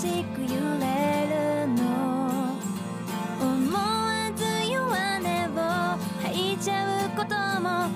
しく揺れるの。思わず弱音を吐いちゃうことも。